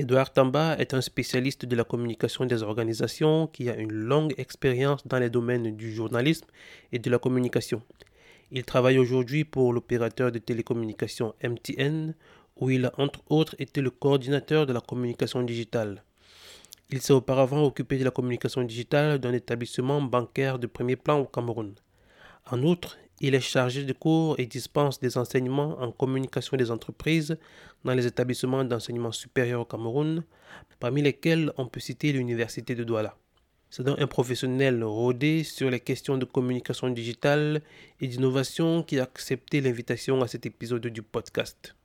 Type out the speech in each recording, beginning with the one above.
Edouard Tamba est un spécialiste de la communication des organisations qui a une longue expérience dans les domaines du journalisme et de la communication. Il travaille aujourd'hui pour l'opérateur de télécommunications MTN, où il a entre autres été le coordinateur de la communication digitale. Il s'est auparavant occupé de la communication digitale d'un établissement bancaire de premier plan au Cameroun. En outre, il est chargé de cours et dispense des enseignements en communication des entreprises dans les établissements d'enseignement supérieur au Cameroun, parmi lesquels on peut citer l'Université de Douala. C'est donc un professionnel rodé sur les questions de communication digitale et d'innovation qui a accepté l'invitation à cet épisode du podcast.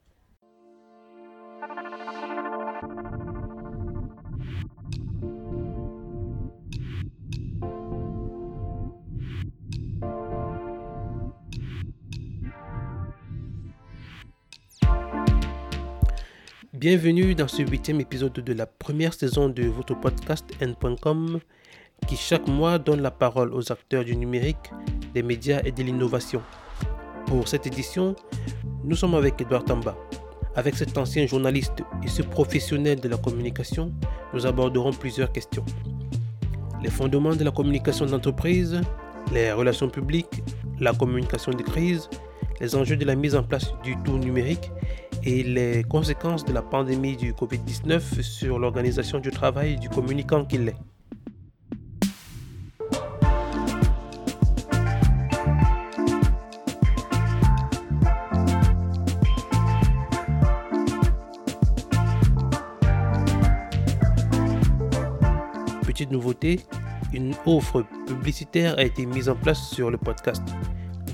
Bienvenue dans ce huitième épisode de la première saison de votre podcast N.com qui chaque mois donne la parole aux acteurs du numérique, des médias et de l'innovation. Pour cette édition, nous sommes avec Edouard Tamba. Avec cet ancien journaliste et ce professionnel de la communication, nous aborderons plusieurs questions. Les fondements de la communication d'entreprise, les relations publiques, la communication de crise, les enjeux de la mise en place du tout numérique et les conséquences de la pandémie du Covid-19 sur l'organisation du travail du communicant qu'il est. Petite nouveauté, une offre publicitaire a été mise en place sur le podcast.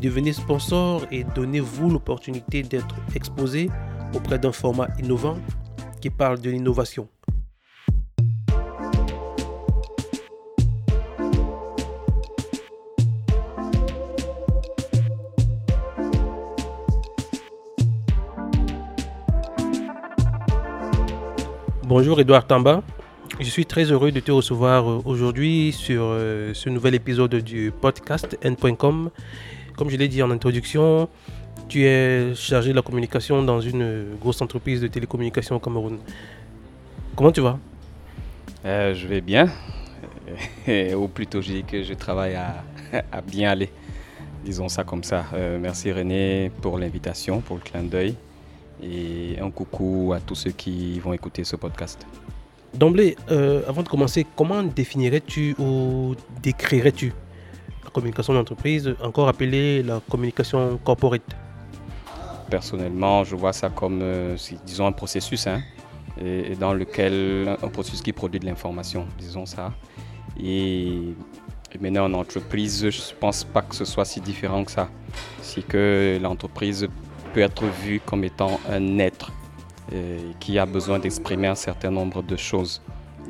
Devenez sponsor et donnez-vous l'opportunité d'être exposé auprès d'un format innovant qui parle de l'innovation. Bonjour Edouard Tamba. Je suis très heureux de te recevoir euh, aujourd'hui sur euh, ce nouvel épisode du podcast n.com. Comme je l'ai dit en introduction, tu es chargé de la communication dans une grosse entreprise de télécommunications au Cameroun. Comment tu vas? Euh, Je vais bien. Ou plutôt, je dis que je travaille à, bien aller. Disons ça comme ça. Euh, merci René pour l'invitation, pour le clin d'œil. Et un coucou à tous ceux qui vont écouter ce podcast. D'emblée, euh, avant de commencer, comment définirais-tu ou décrirais-tu la communication d'entreprise, encore appelée la communication corporate? Personnellement, je vois ça comme, euh, un processus, hein, et, dans lequel, un qui produit de l'information, disons ça. Et, maintenant en entreprise, je ne pense pas que ce soit si différent que ça. C'est que l'entreprise peut être vue comme étant un être euh, qui a besoin d'exprimer un certain nombre de choses,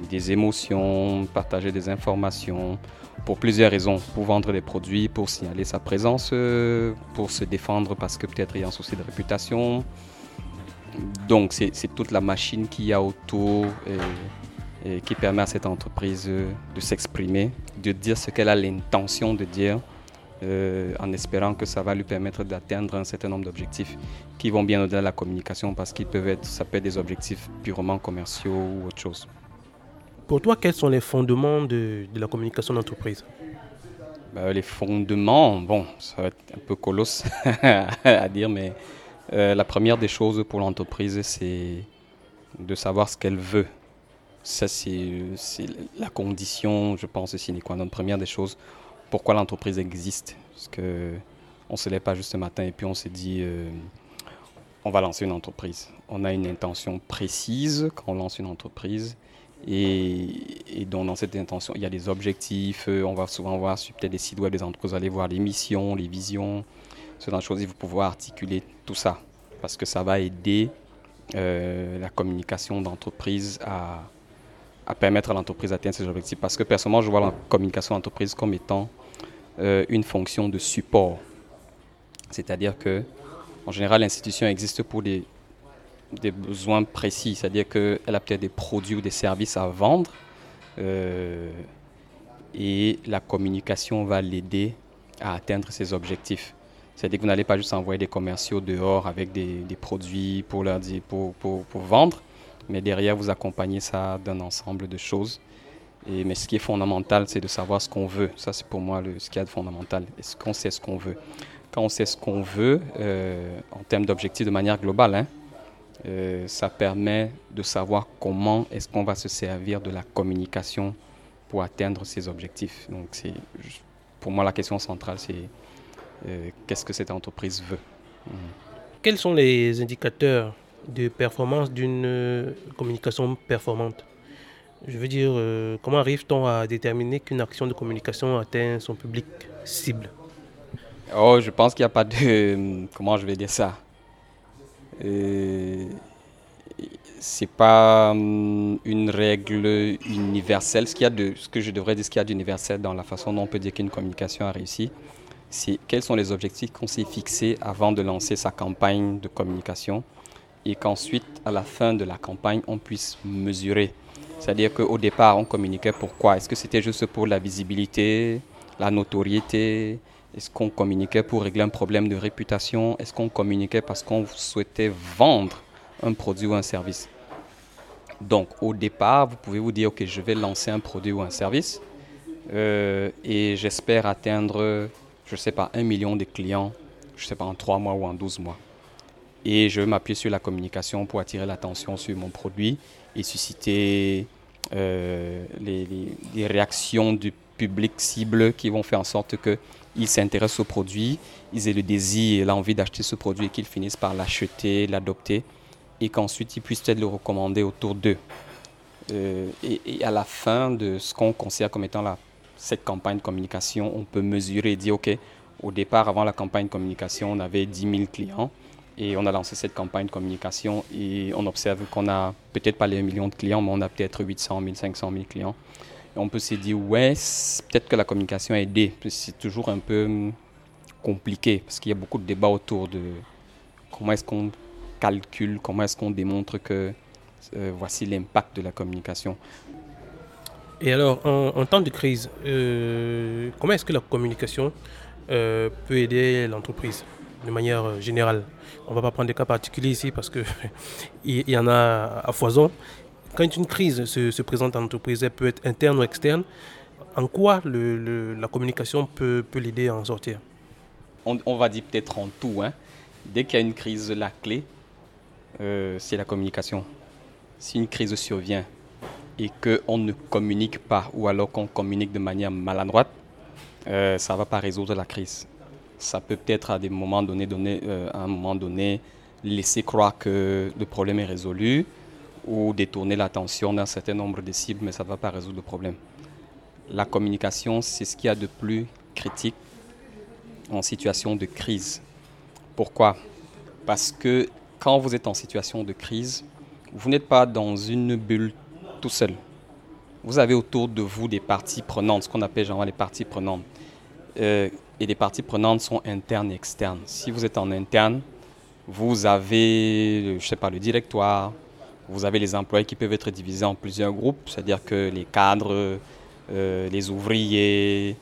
des émotions, partager des informations, pour plusieurs raisons. Pour vendre des produits, pour signaler sa présence, euh, pour se défendre parce que peut-être il y a un souci de réputation. Donc c'est toute la machine qu'il y a autour et, qui permet à cette entreprise euh, de s'exprimer, de dire ce qu'elle a l'intention de dire. Euh, en espérant que ça va lui permettre d'atteindre un certain nombre d'objectifs qui vont bien au-delà de la communication parce qu'ils peuvent être, ça peut être des objectifs purement commerciaux ou autre chose. Pour toi, quels sont les fondements de, la communication d'entreprise? Bah, Les fondements, bon, ça va être un peu colosse à dire, mais euh, la première des choses pour l'entreprise, c'est de savoir ce qu'elle veut. Ça, c'est la condition, je pense, sine qua non. Première des choses, pourquoi l'entreprise existe. Parce que on se lève pas juste ce matin et puis on se dit, euh, on va lancer une entreprise. On a une intention précise quand on lance une entreprise. Et, donc, dans cette intention, il y a des objectifs. Euh, on va souvent voir sur peut-être des sites web des entreprises, aller voir les missions, les visions, ce genre de choses. Il faut pouvoir articuler tout ça parce que ça va aider euh, la communication d'entreprise à, à, permettre à l'entreprise d'atteindre ses objectifs. Parce que personnellement, je vois la communication d'entreprise comme étant euh, une fonction de support. C'est-à-dire que, en général, l'institution existe pour des des besoins précis, c'est-à-dire qu'elle a peut-être des produits ou des services à vendre euh, et la communication va l'aider à atteindre ses objectifs. C'est-à-dire que vous n'allez pas juste envoyer des commerciaux dehors avec des, produits pour, leur dire, pour, pour, pour, vendre, Mais derrière, vous accompagnez ça d'un ensemble de choses. Et, mais ce qui est fondamental, c'est de savoir ce qu'on veut. Ça, c'est pour moi le, ce qui est fondamental. Est-ce qu'on sait ce qu'on veut? Quand on sait ce qu'on veut, euh, en termes d'objectifs de manière globale, hein, euh, ça permet de savoir comment est-ce qu'on va se servir de la communication pour atteindre ces objectifs. Donc, c'est, pour moi, la question centrale, c'est euh, qu'est-ce que cette entreprise veut? Mmh. Quels sont les indicateurs de performance d'une euh, communication performante? Je veux dire, euh, comment arrive-t-on à déterminer qu'une action de communication atteint son public cible? Oh, je pense qu'il n'y a pas de... Comment je vais dire ça? Euh, c'est pas hum, une règle universelle. Ce, qu'il y a de, ce que je devrais dire, ce qu'il y a d'universel dans la façon dont on peut dire qu'une communication a réussi, c'est quels sont les objectifs qu'on s'est fixés avant de lancer sa campagne de communication et qu'ensuite, à la fin de la campagne, on puisse mesurer. C'est-à-dire qu'au départ, on communiquait pourquoi Est-ce que c'était juste pour la visibilité, la notoriété Est-ce qu'on communiquait pour régler un problème de réputation? Est-ce qu'on communiquait parce qu'on souhaitait vendre un produit ou un service? Donc, au départ, vous pouvez vous dire, OK, je vais lancer un produit ou un service euh, et j'espère atteindre je ne sais pas, un million de clients, je ne sais pas, en trois mois ou en 12 mois. Et je vais m'appuyer sur la communication pour attirer l'attention sur mon produit et susciter euh, les, réactions du cible qui vont faire en sorte qu'ils s'intéressent au produit, ils aient le désir et l'envie d'acheter ce produit et qu'ils finissent par l'acheter, l'adopter et qu'ensuite ils puissent peut-être le recommander autour d'eux. Euh, et, à la fin de ce qu'on considère comme étant cette campagne de communication, on peut mesurer et dire, OK, au départ, avant la campagne de communication, on avait 10 000 clients et on a lancé cette campagne de communication et on observe qu'on a peut-être pas les millions de clients, mais on a peut-être 800 000, 500 000 clients. On peut se dire, ouais, peut-être que la communication a aidé. C'est toujours un peu hum, compliqué parce qu'il y a beaucoup de débats autour de comment est-ce qu'on calcule, comment est-ce qu'on démontre que euh, voici l'impact de la communication. Et alors, en, temps de crise, euh, comment est-ce que la communication euh, peut aider l'entreprise de manière générale? On ne va pas prendre des cas particuliers ici parce qu'il y, y en a à foison. Quand une crise se, présente en entreprise, elle peut être interne ou externe. En quoi la communication peut, l'aider à en sortir? On, va dire peut-être en tout. Hein. Dès qu'il y a une crise, la clé, c'est la communication. Si une crise survient, et qu'on ne communique pas ou alors qu'on communique de manière maladroite, euh, ça ne va pas résoudre la crise. Ça peut peut-être euh, à un moment donné, laisser croire que le problème est résolu ou détourner l'attention d'un certain nombre de cibles, mais ça ne va pas résoudre le problème. La communication, c'est ce qu'il y a de plus critique en situation de crise. Pourquoi? Parce que quand vous êtes en situation de crise, vous n'êtes pas dans une bulle tout seul. Vous avez autour de vous des parties prenantes, ce qu'on appelle genre les parties prenantes. Euh, et les parties prenantes sont internes et externes. Si vous êtes en interne, vous avez, je sais pas, le directoire, vous avez les employés qui peuvent être divisés en plusieurs groupes, c'est-à-dire que les cadres, euh, les ouvriers,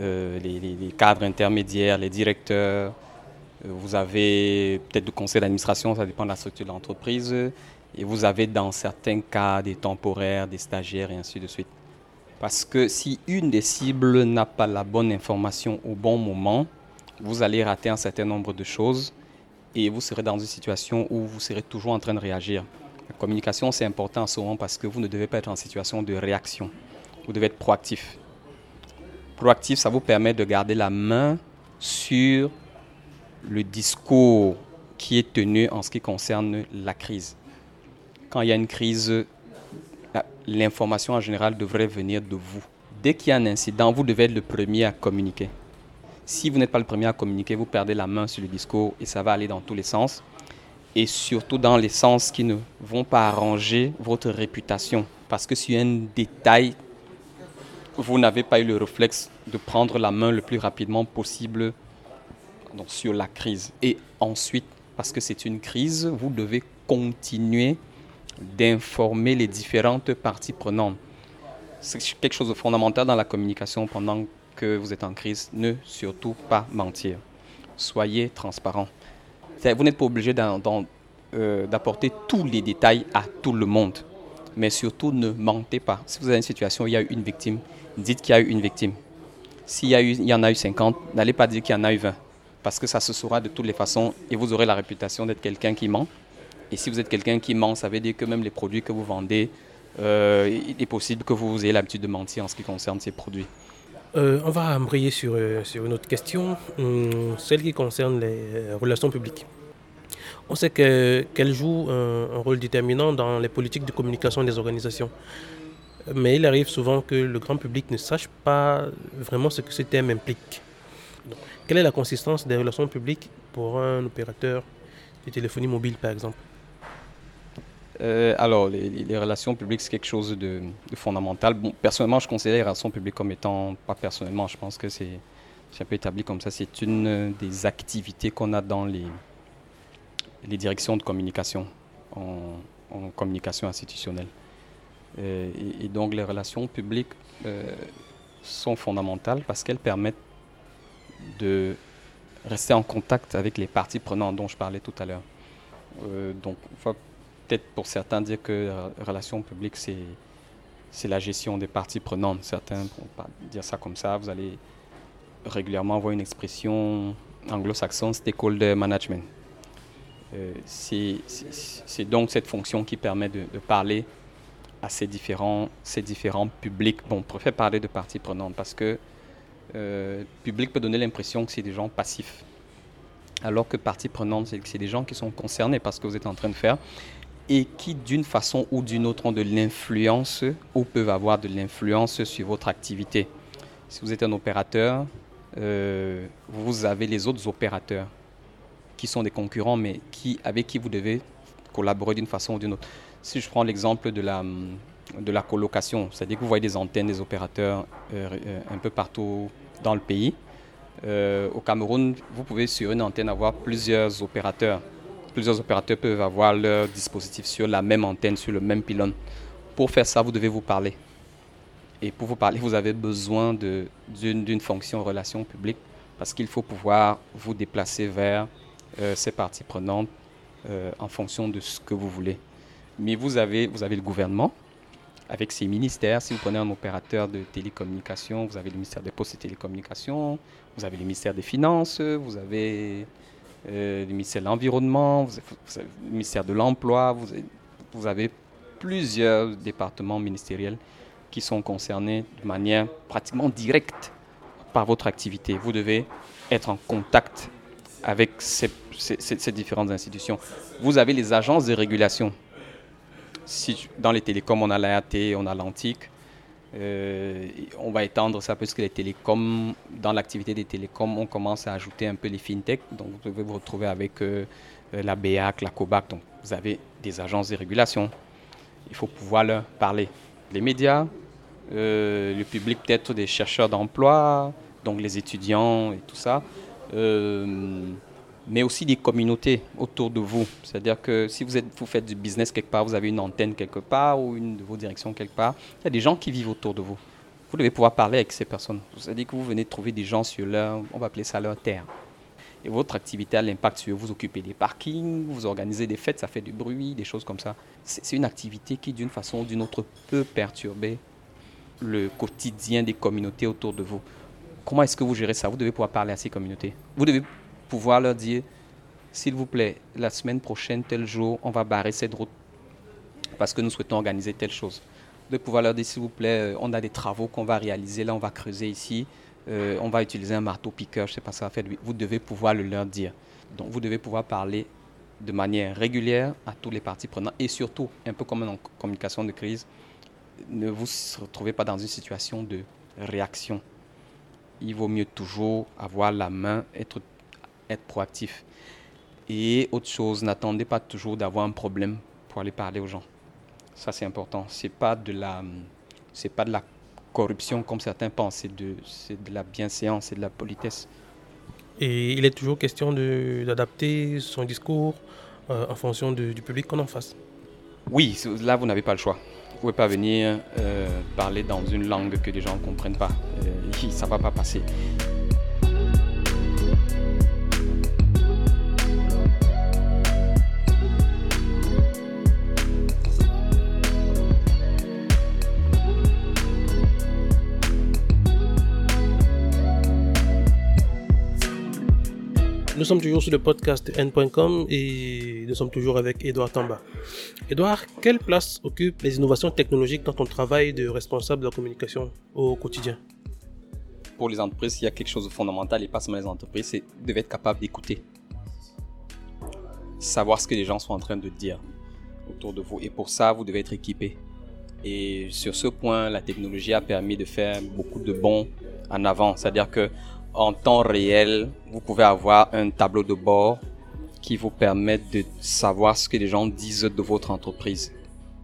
euh, les, les, cadres intermédiaires, les directeurs, vous avez peut-être le conseil d'administration, ça dépend de la structure de l'entreprise, et vous avez dans certains cas des temporaires, des stagiaires et ainsi de suite. Parce que si une des cibles n'a pas la bonne information au bon moment, vous allez rater un certain nombre de choses et vous serez dans une situation où vous serez toujours en train de réagir. La communication, c'est important en ce moment parce que vous ne devez pas être en situation de réaction. Vous devez être proactif. Proactif, ça vous permet de garder la main sur le discours qui est tenu en ce qui concerne la crise quand il y a une crise, l'information en général devrait venir de vous. Dès qu'il y a un incident, vous devez être le premier à communiquer. Si vous n'êtes pas le premier à communiquer, vous perdez la main sur le discours et ça va aller dans tous les sens. Et surtout dans les sens qui ne vont pas arranger votre réputation. Parce que sur un détail, vous n'avez pas eu le réflexe de prendre la main le plus rapidement possible sur la crise. Et ensuite, parce que c'est une crise, vous devez continuer d'informer les différentes parties prenantes. C'est quelque chose de fondamental dans la communication pendant que vous êtes en crise. Ne surtout pas mentir. Soyez transparent. Vous n'êtes pas obligé euh, d'apporter tous les détails à tout le monde. Mais surtout, ne mentez pas. Si vous avez une situation où il y a eu une victime, dites qu'il y a eu une victime. S'il y, y en a eu 50, n'allez pas dire qu'il y en a eu 20. Parce que ça se saura de toutes les façons et vous aurez la réputation d'être quelqu'un qui ment. Et si vous êtes quelqu'un qui ment, ça veut dire que même les produits que vous vendez, euh, il est possible que vous ayez l'habitude de mentir en ce qui concerne ces produits. Euh, on va embrayer sur, euh, une autre question, hum, celle qui concerne les relations publiques. On sait qu'elle joue un, rôle déterminant dans les politiques de communication des organisations. Mais il arrive souvent que le grand public ne sache pas vraiment ce que ce terme implique. quelle est la consistance des relations publiques pour un opérateur de téléphonie mobile, par exemple? Euh, alors, les, relations publiques, c'est quelque chose de, fondamental. Bon, personnellement, je considère les relations publiques comme étant, pas personnellement, je pense que c'est un peu établi comme ça, c'est une des activités qu'on a dans les, les directions de communication, en, communication institutionnelle. Euh, et, donc, les relations publiques euh, sont fondamentales parce qu'elles permettent de rester en contact avec les parties prenantes dont je parlais tout à l'heure. donc, peut-être pour certains dire que la relation publique, c'est, c'est la gestion des parties prenantes. Certains ne vont pas dire ça comme ça. Vous allez régulièrement voir une expression anglo-saxonne, stakeholder management. Euh, c'est, c'est, donc cette fonction qui permet de, parler à ces différents, ces différents publics. Bon, on préfère parler de parties prenantes parce que euh, public peut donner l'impression que c'est des gens passifs. Alors que partie prenante, c'est, c'est des gens qui sont concernés par ce que vous êtes en train de faire et qui, d'une façon ou d'une autre, ont de l'influence ou peuvent avoir de l'influence sur votre activité. Si vous êtes un opérateur, euh, vous avez les autres opérateurs qui sont des concurrents, mais avec qui vous devez collaborer d'une façon ou d'une autre. Si je prends l'exemple de la, de la colocation, c'est-à-dire que vous voyez des antennes des opérateurs euh, euh, un peu partout dans le pays. au Cameroun, vous pouvez sur une antenne avoir plusieurs opérateurs plusieurs opérateurs peuvent avoir leur dispositif sur la même antenne, sur le même pylône. Pour faire ça, vous devez vous parler. Et pour vous parler, vous avez besoin d'une fonction relation publique parce qu'il faut pouvoir vous déplacer vers euh, ces parties prenantes euh, en fonction de ce que vous voulez. Mais vous avez, vous avez le gouvernement avec ses ministères. Si vous prenez un opérateur de télécommunications, vous avez le ministère des Postes et Télécommunications, vous avez le ministère des Finances, vous avez le ministère de l'Environnement, le ministère de l'Emploi, vous, avez plusieurs départements ministériels qui sont concernés de manière pratiquement directe par votre activité. Vous devez être en contact avec ces, différentes institutions. Vous avez les agences de régulation. Dans les télécoms, on a l'ART, on a l'Antique. Euh, on va étendre ça parce que les télécoms, dans l'activité des télécoms, on commence à ajouter un peu les fintech. Donc vous pouvez vous retrouver avec euh, euh, la BEAC, la COBAC. Donc vous avez des agences de régulation. Il faut pouvoir leur parler. Les médias, le public peut-être des chercheurs d'emploi, donc les étudiants et tout ça mais aussi des communautés autour de vous. C'est-à-dire que si vous, faites du business quelque part, vous avez une antenne quelque part ou une de vos directions quelque part, il y a des gens qui vivent autour de vous. Vous devez pouvoir parler avec ces personnes. C'est-à-dire que vous venez trouver des gens sur leur, on va appeler ça leur terre. Et votre activité a l'impact sur vous occupez des parkings, vous organisez des fêtes, ça fait du bruit, des choses comme ça. C'est une activité qui, d'une façon ou d'une autre, peut perturber le quotidien des communautés autour de vous. Comment est-ce que vous gérez ça? Vous devez pouvoir parler à ces communautés. Vous devez pouvoir leur dire, s'il vous plaît, la semaine prochaine, tel jour, on va barrer cette route parce que nous souhaitons organiser telle chose. De pouvoir leur dire, s'il vous plaît, euh, on a des travaux qu'on va réaliser, là on va creuser ici, euh, on va utiliser un marteau piqueur, je ne sais pas ça va faire. Vous devez pouvoir le leur dire. Donc vous devez pouvoir parler de manière régulière à tous les parties prenantes et surtout, un peu comme en communication de crise, ne vous retrouvez pas dans une situation de réaction. Il vaut mieux toujours avoir la main, être être proactif. Et autre chose, n'attendez pas toujours d'avoir un problème pour aller parler aux gens. Ça, c'est important. C'est pas de la, c'est pas de la corruption comme certains pensent. C'est de, c'est de la bienséance, c'est de la politesse. Et il est toujours question d'adapter son discours euh, en fonction du public qu'on en face. Oui, là, vous n'avez pas le choix. Vous ne pouvez pas venir euh, parler dans une langue que les gens ne comprennent pas. Euh, ça ne va pas passer. Sommes toujours sur le podcast n.com et nous sommes toujours avec Edouard Tamba. Edouard, quelle place occupent les innovations technologiques dans ton travail de responsable de la communication au quotidien? Pour les entreprises, il y a quelque chose de fondamental et pas seulement les entreprises, c'est de être capable d'écouter. Savoir ce que les gens sont en train de dire autour de vous. Et pour ça, vous devez être équipé. Et sur ce point, la technologie a permis de faire beaucoup de bons en avant. C'est-à-dire que en temps réel, vous pouvez avoir un tableau de bord qui vous permet de savoir ce que les gens disent de votre entreprise.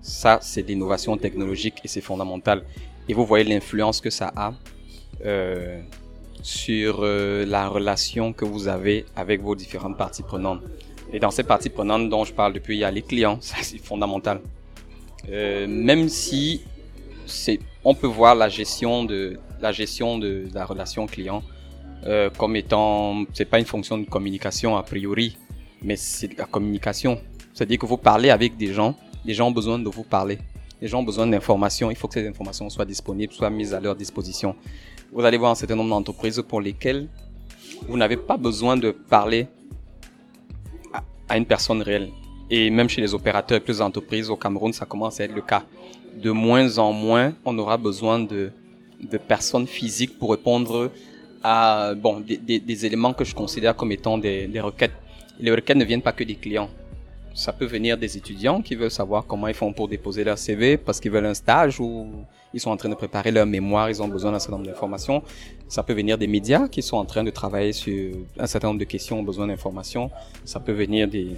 Ça, c'est l'innovation technologique et c'est fondamental. Et vous voyez l'influence que ça a euh, sur euh, la relation que vous avez avec vos différentes parties prenantes. Et dans ces parties prenantes dont je parle depuis, il y a les clients. Ça, c'est fondamental. Euh, même si on peut voir la gestion de la gestion de, la relation client euh, comme étant, c'est pas une fonction de communication a priori, mais c'est la communication. C'est-à-dire que vous parlez avec des gens, les gens ont besoin de vous parler. Les gens ont besoin d'informations, il faut que ces informations soient disponibles, soient mises à leur disposition. Vous allez voir un certain nombre d'entreprises pour lesquelles vous n'avez pas besoin de parler à une personne réelle. Et même chez les opérateurs et plus d'entreprises au Cameroun, ça commence à être le cas. De moins en moins, on aura besoin de, de personnes physiques pour répondre à bon, des, des, des éléments que je considère comme étant des, des requêtes. Les requêtes ne viennent pas que des clients. Ça peut venir des étudiants qui veulent savoir comment ils font pour déposer leur CV parce qu'ils veulent un stage ou ils sont en train de préparer leur mémoire, ils ont besoin d'un certain nombre d'informations. Ça peut venir des médias qui sont en train de travailler sur un certain nombre de questions, ont besoin d'informations. Ça peut venir des,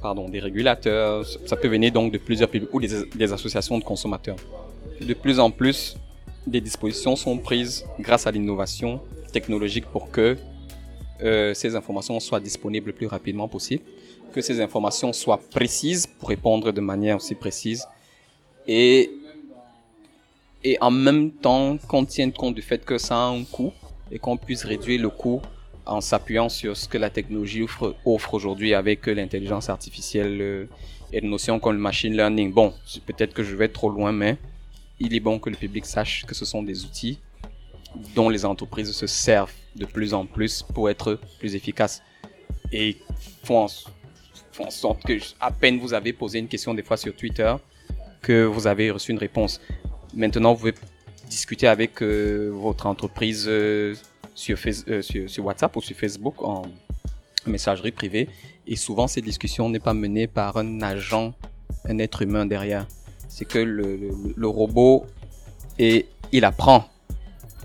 pardon, des régulateurs. Ça peut venir donc de plusieurs publics ou des, des associations de consommateurs. De plus en plus, des dispositions sont prises grâce à l'innovation technologique pour que euh, ces informations soient disponibles le plus rapidement possible, que ces informations soient précises pour répondre de manière aussi précise et et en même temps qu'on tienne compte du fait que ça a un coût et qu'on puisse réduire le coût en s'appuyant sur ce que la technologie offre, offre aujourd'hui avec l'intelligence artificielle euh, et des notions comme le machine learning. Bon, peut-être que je vais trop loin, mais il est bon que le public sache que ce sont des outils dont les entreprises se servent de plus en plus pour être plus efficaces et font en, font sorte que à peine vous avez posé une question des fois sur Twitter que vous avez reçu une réponse. Maintenant, vous pouvez discuter avec euh, votre entreprise euh, sur, euh, sur, sur, WhatsApp ou sur Facebook en messagerie privée. Et souvent, ces discussions n'est pas menée par un agent, un être humain derrière. C'est que le, robot, et il apprend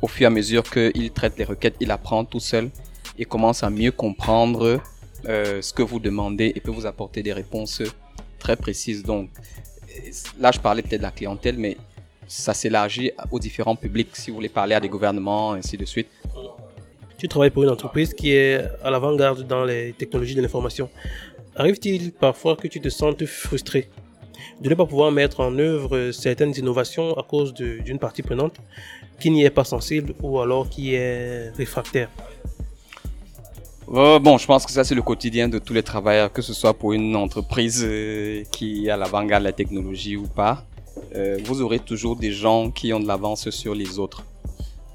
au fur et à mesure qu'il traite les requêtes, il apprend tout seul et commence à mieux comprendre euh, ce que vous demandez et peut vous apporter des réponses très précises. Donc, là, je parlais peut-être de la clientèle, mais ça s'élargit aux différents publics, si vous voulez parler à des gouvernements, ainsi de suite. Tu travailles pour une entreprise qui est à l'avant-garde dans les technologies de l'information. Arrive-t-il parfois que tu te sentes frustré? De ne pas pouvoir mettre en œuvre certaines innovations à cause d'une partie prenante qui n'y est pas sensible ou alors qui est réfractaire euh, bon, je pense que ça, c'est le quotidien de tous les travailleurs, que ce soit pour une entreprise euh, qui est à l'avant-garde de la technologie ou pas. Euh, vous aurez toujours des gens qui ont de l'avance sur les autres.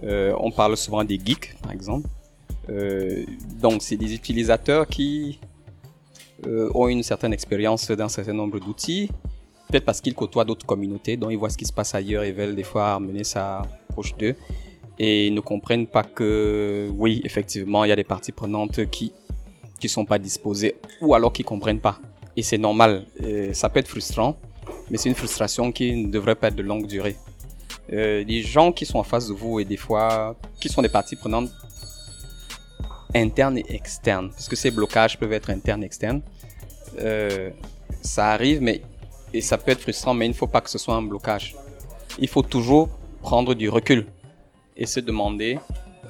On parle souvent des geeks, par exemple. Donc, c'est des utilisateurs qui ont une certaine expérience d'un certain nombre d'outils, peut-être parce qu'ils côtoient d'autres communautés, dont ils voient ce qui se passe ailleurs et veulent des fois amener ça proche d'eux et ne comprennent pas que oui, effectivement, il y a des parties prenantes qui qui sont pas disposées ou alors qui comprennent pas. Et c'est normal, et ça peut être frustrant, mais c'est une frustration qui ne devrait pas être de longue durée. Euh, les gens qui sont en face de vous et des fois qui sont des parties prenantes internes et externes, parce que ces blocages peuvent être internes et externes, euh, ça arrive, mais et ça peut être frustrant, mais il ne faut pas que ce soit un blocage. Il faut toujours prendre du recul et se demander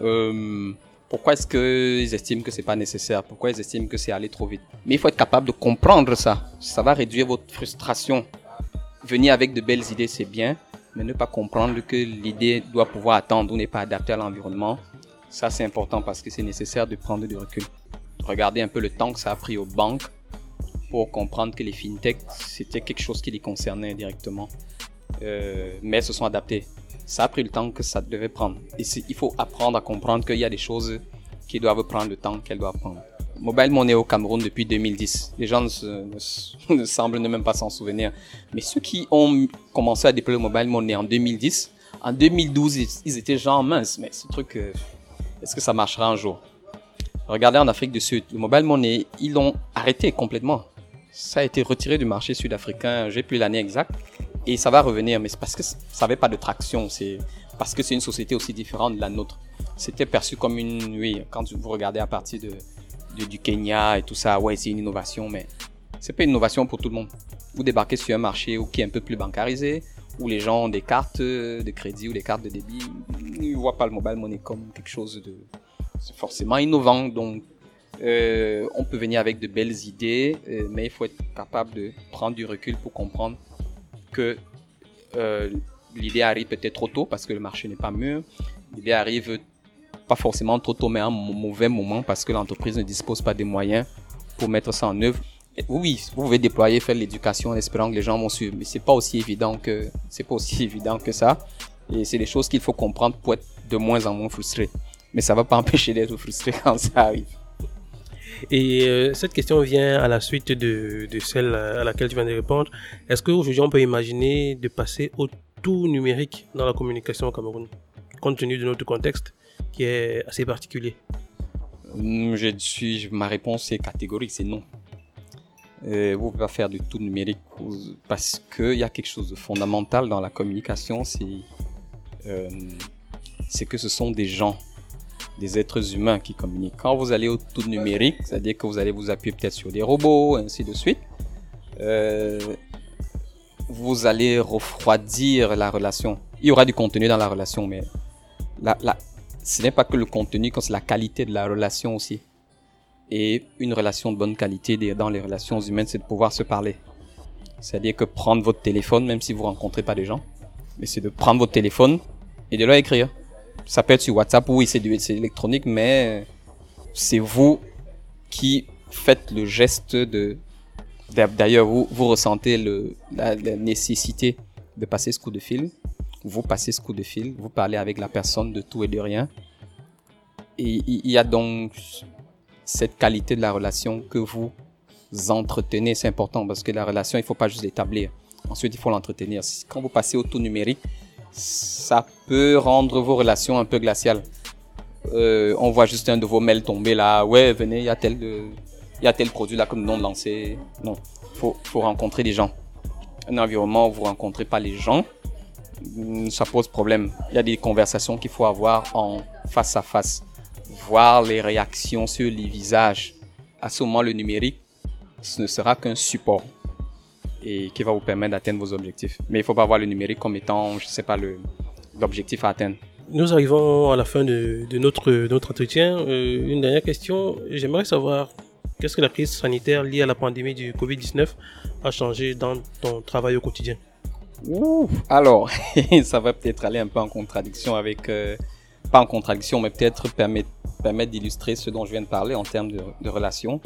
euh, pourquoi est-ce qu'ils estiment que c'est pas nécessaire, pourquoi ils estiment que c'est aller trop vite? Mais il faut être capable de comprendre ça. Ça va réduire votre frustration. Venir avec de belles idées, c'est bien, mais ne pas comprendre que l'idée doit pouvoir attendre ou n'est pas adaptée à l'environnement, ça c'est important parce que c'est nécessaire de prendre du recul. Regardez un peu le temps que ça a pris aux banques pour comprendre que les fintechs, c'était quelque chose qui les concernait directement. Euh, mais se sont adaptées ça a pris le temps que ça devait prendre. Et il faut apprendre à comprendre qu'il y a des choses qui doivent prendre le temps qu'elles doivent prendre. Mobile Money au Cameroun depuis 2010. Les gens ne, semblent ne même pas s'en souvenir. Mais ceux qui ont commencé à déployer Mobile Money en 2010, en 2012, ils, étaient genre minces. Mais ce truc, euh, est-ce que ça marchera un jour? Regardez en Afrique du Sud, le Mobile Money, ils l'ont arrêté complètement. Ça a été retiré du marché sud-africain, j'ai plus l'année exacte, et ça va revenir, mais c'est parce que ça n'avait pas de traction, c'est parce que c'est une société aussi différente de la nôtre. C'était perçu comme une, oui, quand vous regardez à partir de, du Kenya et tout ça, ouais, c'est une innovation, mais c'est pas une innovation pour tout le monde. Vous débarquez sur un marché qui est un peu plus bancarisé, où les gens ont des cartes de crédit ou des cartes de débit, ils voient pas le mobile money comme quelque chose de forcément innovant. Donc, euh, on peut venir avec de belles idées, euh, mais il faut être capable de prendre du recul pour comprendre que euh, l'idée arrive peut-être trop tôt parce que le marché n'est pas mûr. L'idée arrive pas forcément trop tôt, mais à un mauvais moment parce que l'entreprise ne dispose pas des moyens pour mettre ça en œuvre. oui, vous pouvez déployer, faire l'éducation en espérant que les gens vont suivre, mais c'est pas aussi évident que c'est pas aussi évident que ça. Et c'est des choses qu'il faut comprendre pour être de moins en moins frustré. Mais ça va pas empêcher d'être frustré quand ça arrive. Et euh, cette question vient à la suite de, celle à laquelle tu viens de répondre. Est-ce qu'aujourd'hui on peut imaginer de passer au tout numérique dans la communication au Cameroun, compte tenu de notre contexte qui est assez particulier? Hum, Je suis, ma réponse est catégorique, c'est non. Euh, vous ne pouvez pas faire du tout numérique parce qu'il y a quelque chose de fondamental dans la communication, c'est euh, que ce sont des gens, des êtres humains qui communiquent. Quand vous allez au tout numérique, c'est-à-dire que vous allez vous appuyer peut-être sur des robots, ainsi de suite, euh, vous allez refroidir la relation. Il y aura du contenu dans la relation, mais la, la, ce n'est pas que le contenu, c'est la qualité de la relation aussi. Et une relation de bonne qualité dans les relations humaines, c'est de pouvoir se parler. C'est-à-dire que prendre votre téléphone, même si vous rencontrez pas des gens, mais c'est de prendre votre téléphone et de leur écrire. Ça peut être sur WhatsApp, oui, c'est électronique, mais c'est vous qui faites le geste de. D'ailleurs, vous, vous ressentez le, la, la nécessité de passer ce coup de fil vous passez ce coup de fil, vous parlez avec la personne de tout et de rien. Et il y a donc cette qualité de la relation que vous entretenez, c'est important parce que la relation, il ne faut pas juste l'établir. Ensuite, il faut l'entretenir. Quand vous passez au tout numérique, ça peut rendre vos relations un peu glaciales. Euh, on voit juste un de vos mails tomber là. Ouais, venez, il y a tel il y a tel produit là comme nom de lancer. Non, faut, faut rencontrer des gens. Un environnement où vous rencontrez pas les gens, Mm, ça pose problème. Il y a des conversations qu'il faut avoir en face à face. Voir les réactions sur les visages. À ce moment, le numérique, ce ne sera qu'un support et qui va vous permettre d'atteindre vos objectifs. Mais il ne faut pas voir le numérique comme étant, je ne sais pas, l'objectif à atteindre. Nous arrivons à la fin de, notre, notre entretien. Euh, une dernière question. J'aimerais savoir qu'est-ce que la crise sanitaire liée à la pandémie du Covid-19 a changé dans ton travail au quotidien? Alors, ça va peut-être aller un peu en contradiction avec, euh, pas en contradiction, mais peut-être permettre, permettre d'illustrer ce dont je viens de parler en termes de, de relations.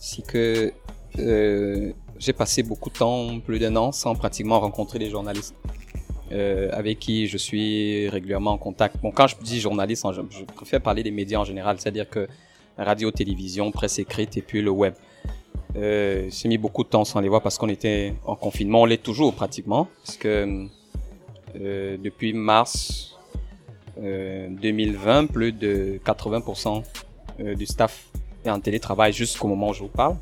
C'est que euh, j'ai passé beaucoup de temps, plus d'un an, sans pratiquement rencontrer des journalistes. Euh, avec qui je suis régulièrement en contact. Bon, quand je dis journaliste, je, préfère parler des médias en général, c'est-à-dire que radio, télévision, presse écrite et puis le web. Euh, j'ai mis beaucoup de temps sans les voir parce qu'on était en confinement. On l'est toujours pratiquement. Parce que euh, depuis mars euh, 2020, plus de 80% euh, du staff est en télétravail jusqu'au moment où je vous parle.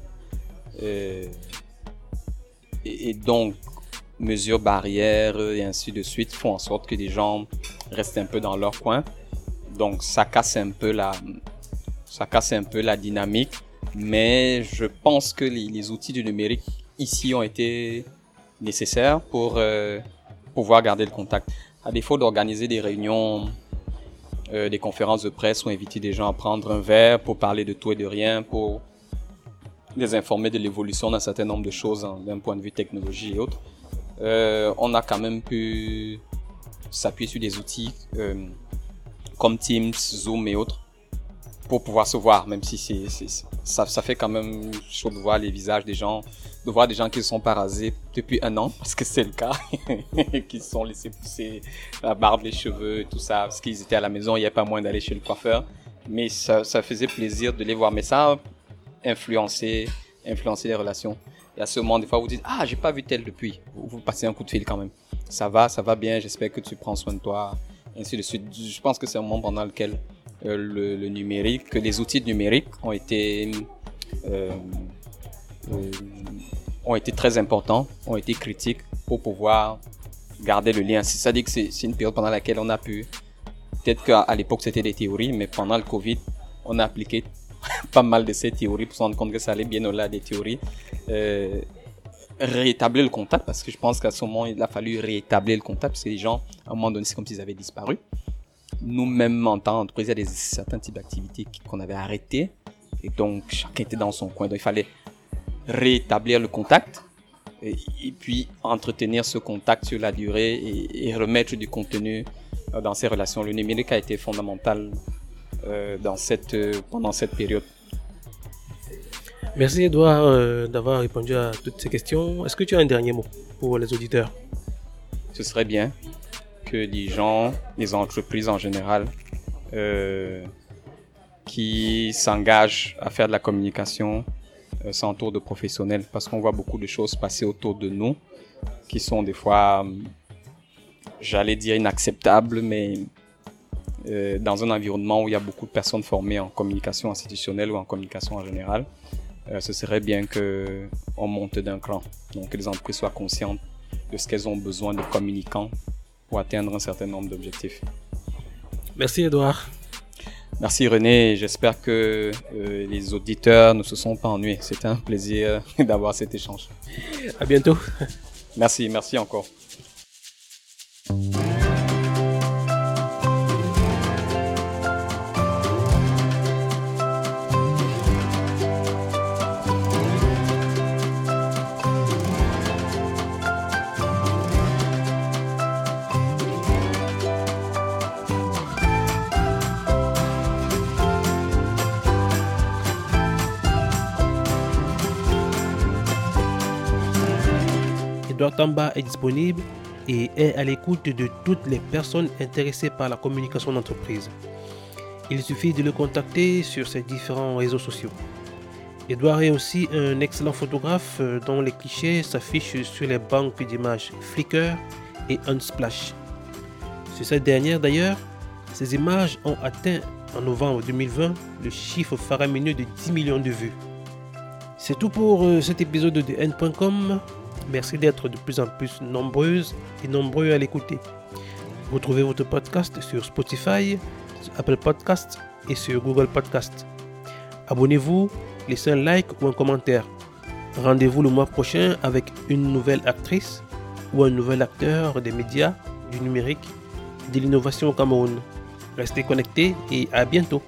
Euh, et, donc, mesures barrières et ainsi de suite font en sorte que les gens restent un peu dans leur coin. Donc, ça casse un peu la, ça casse un peu la dynamique mais je pense que les, outils du numérique ici ont été nécessaires pour euh, pouvoir garder le contact. À défaut d'organiser des réunions, euh, des conférences de presse ou inviter des gens à prendre un verre pour parler de tout et de rien, pour les informer de l'évolution d'un certain nombre de choses d'un point de vue technologie et autres, euh, on a quand même pu s'appuyer sur des outils euh, comme Teams, Zoom et autres pour pouvoir se voir, même si c'est, ça, ça fait quand même chaud de voir les visages des gens, de voir des gens qui se sont pas rasés depuis un an, parce que c'est le cas, qui se sont laissés pousser la barbe, les cheveux, et tout ça, parce qu'ils étaient à la maison, il n'y avait pas moyen d'aller chez le coiffeur. Mais ça, ça faisait plaisir de les voir. Mais ça, influencer, influencer les relations. Et à ce moment, des fois, vous dites, ah, j'ai pas vu tel depuis. Vous, passez un coup de fil quand même. Ça va, ça va bien, j'espère que tu prends soin de toi, ainsi de suite. Je pense que c'est un moment pendant lequel euh, le, numérique, que les outils numériques ont été, euh, euh, ont été très importants, ont été critiques pour pouvoir garder le lien. C'est-à-dire que c'est une période pendant laquelle on a pu, peut-être qu'à l'époque c'était des théories, mais pendant le Covid, on a appliqué pas mal de ces théories pour se rendre compte que ça allait bien au-delà des théories. Euh, rétablir le contact, parce que je pense qu'à ce moment, il a fallu rétablir le contact, parce que les gens, à un moment donné, c'est comme s'ils avaient disparu. Nous-mêmes, en tant qu'entreprise, il y a certains types d'activités qu'on avait arrêtés, et donc chacun était dans son coin. Donc il fallait rétablir le contact, et, puis entretenir ce contact sur la durée et, remettre du contenu euh, dans ces relations. Le numérique a été fondamental dans cette, euh, pendant cette période. Merci Edouard d'avoir répondu à toutes ces questions. Est-ce que tu as un dernier mot pour les auditeurs? Ce serait bien que les gens, les entreprises en général, qui s'engagent à faire de la communication euh, s'entoure de professionnels parce qu'on voit beaucoup de choses passer autour de nous qui sont des fois, euh, j'allais dire inacceptables, mais euh, dans un environnement où il y a beaucoup de personnes formées en communication institutionnelle ou en communication en général, ce serait bien que on monte d'un cran. Donc que les entreprises soient conscientes de ce qu'elles ont besoin de communicants pour atteindre un certain nombre d'objectifs. Merci Edouard. Merci René, j'espère que euh, les auditeurs ne se sont pas ennuyés. C'était un plaisir d'avoir cet échange. À bientôt. Merci, merci encore. Est disponible et est à l'écoute de toutes les personnes intéressées par la communication d'entreprise. Il suffit de le contacter sur ses différents réseaux sociaux. Edouard est aussi un excellent photographe euh, dont les clichés s'affichent sur les banques d'images Flickr et Unsplash. Sur cette dernière d'ailleurs, ces images ont atteint en novembre 2020 le chiffre faramineux de 10 millions de vues. C'est tout pour euh, cet épisode de N.com. Merci d'être de plus en plus nombreuses et nombreux à l'écouter. Vous trouvez votre podcast sur Spotify, Apple Podcasts et sur Google Podcasts. Abonnez-vous, laissez un like ou un commentaire. Rendez-vous le mois prochain avec une nouvelle actrice ou un nouvel acteur des médias, du numérique de l'innovation au Cameroun. Restez connectés et à bientôt.